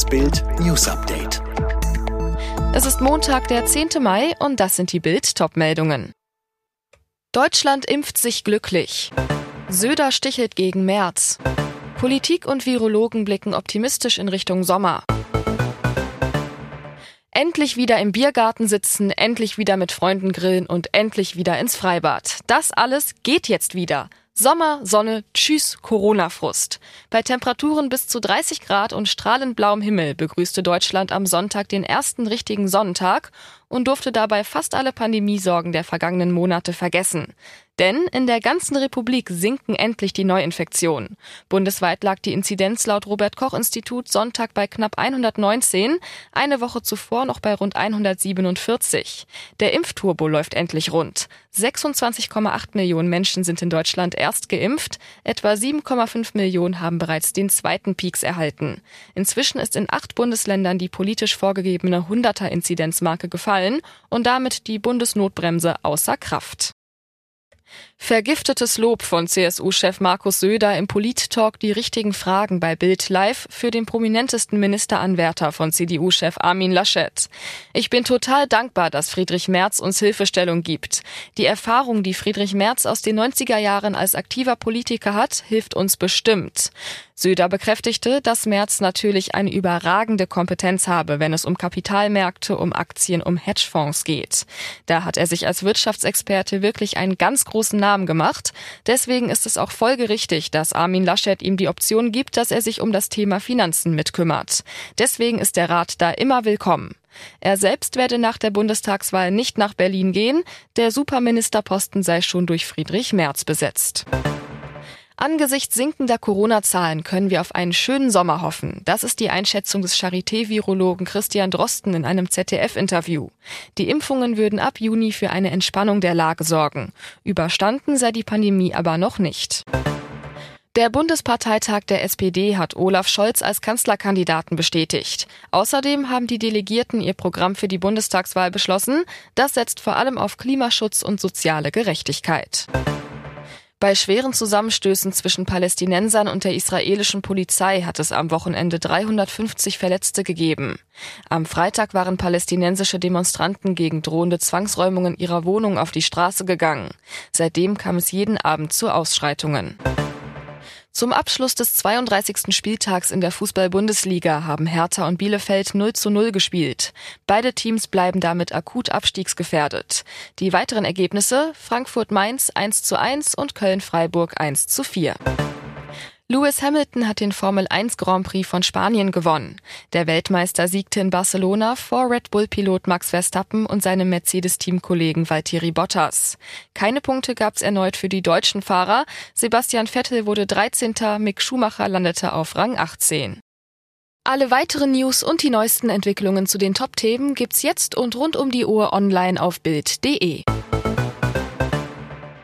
Das Bild News Update. Es ist Montag, der 10. Mai und das sind die Bild Topmeldungen. Deutschland impft sich glücklich. Söder stichelt gegen März. Politik und Virologen blicken optimistisch in Richtung Sommer. Endlich wieder im Biergarten sitzen, endlich wieder mit Freunden grillen und endlich wieder ins Freibad. Das alles geht jetzt wieder. Sommer, Sonne, tschüss, Corona-Frust. Bei Temperaturen bis zu 30 Grad und strahlend blauem Himmel begrüßte Deutschland am Sonntag den ersten richtigen Sonnentag und durfte dabei fast alle Pandemiesorgen der vergangenen Monate vergessen. Denn in der ganzen Republik sinken endlich die Neuinfektionen. Bundesweit lag die Inzidenz laut Robert Koch Institut Sonntag bei knapp 119, eine Woche zuvor noch bei rund 147. Der Impfturbo läuft endlich rund. 26,8 Millionen Menschen sind in Deutschland erst geimpft, etwa 7,5 Millionen haben bereits den zweiten Peaks erhalten. Inzwischen ist in acht Bundesländern die politisch vorgegebene 100er-Inzidenzmarke gefallen und damit die Bundesnotbremse außer Kraft. Vergiftetes Lob von CSU-Chef Markus Söder im Polit-Talk Die richtigen Fragen bei Bild Live für den prominentesten Ministeranwärter von CDU-Chef Armin Laschet. Ich bin total dankbar, dass Friedrich Merz uns Hilfestellung gibt. Die Erfahrung, die Friedrich Merz aus den 90er Jahren als aktiver Politiker hat, hilft uns bestimmt. Söder bekräftigte, dass Merz natürlich eine überragende Kompetenz habe, wenn es um Kapitalmärkte, um Aktien, um Hedgefonds geht. Da hat er sich als Wirtschaftsexperte wirklich einen ganz großen Namen gemacht. Deswegen ist es auch folgerichtig, dass Armin Laschet ihm die Option gibt, dass er sich um das Thema Finanzen mitkümmert. Deswegen ist der Rat da immer willkommen. Er selbst werde nach der Bundestagswahl nicht nach Berlin gehen, der Superministerposten sei schon durch Friedrich Merz besetzt. Angesichts sinkender Corona-Zahlen können wir auf einen schönen Sommer hoffen. Das ist die Einschätzung des Charité-Virologen Christian Drosten in einem ZDF-Interview. Die Impfungen würden ab Juni für eine Entspannung der Lage sorgen. Überstanden sei die Pandemie aber noch nicht. Der Bundesparteitag der SPD hat Olaf Scholz als Kanzlerkandidaten bestätigt. Außerdem haben die Delegierten ihr Programm für die Bundestagswahl beschlossen. Das setzt vor allem auf Klimaschutz und soziale Gerechtigkeit. Bei schweren Zusammenstößen zwischen Palästinensern und der israelischen Polizei hat es am Wochenende 350 Verletzte gegeben. Am Freitag waren palästinensische Demonstranten gegen drohende Zwangsräumungen ihrer Wohnung auf die Straße gegangen. Seitdem kam es jeden Abend zu Ausschreitungen. Zum Abschluss des 32. Spieltags in der Fußball-Bundesliga haben Hertha und Bielefeld 0 zu 0 gespielt. Beide Teams bleiben damit akut abstiegsgefährdet. Die weiteren Ergebnisse Frankfurt-Mainz 1 zu 1 und Köln-Freiburg 1 zu 4. Lewis Hamilton hat den Formel 1 Grand Prix von Spanien gewonnen. Der Weltmeister siegte in Barcelona vor Red Bull-Pilot Max Verstappen und seinem Mercedes-Teamkollegen Valtteri Bottas. Keine Punkte gab es erneut für die deutschen Fahrer. Sebastian Vettel wurde 13. Mick Schumacher landete auf Rang 18. Alle weiteren News und die neuesten Entwicklungen zu den Top-Themen gibt's jetzt und rund um die Uhr online auf Bild.de.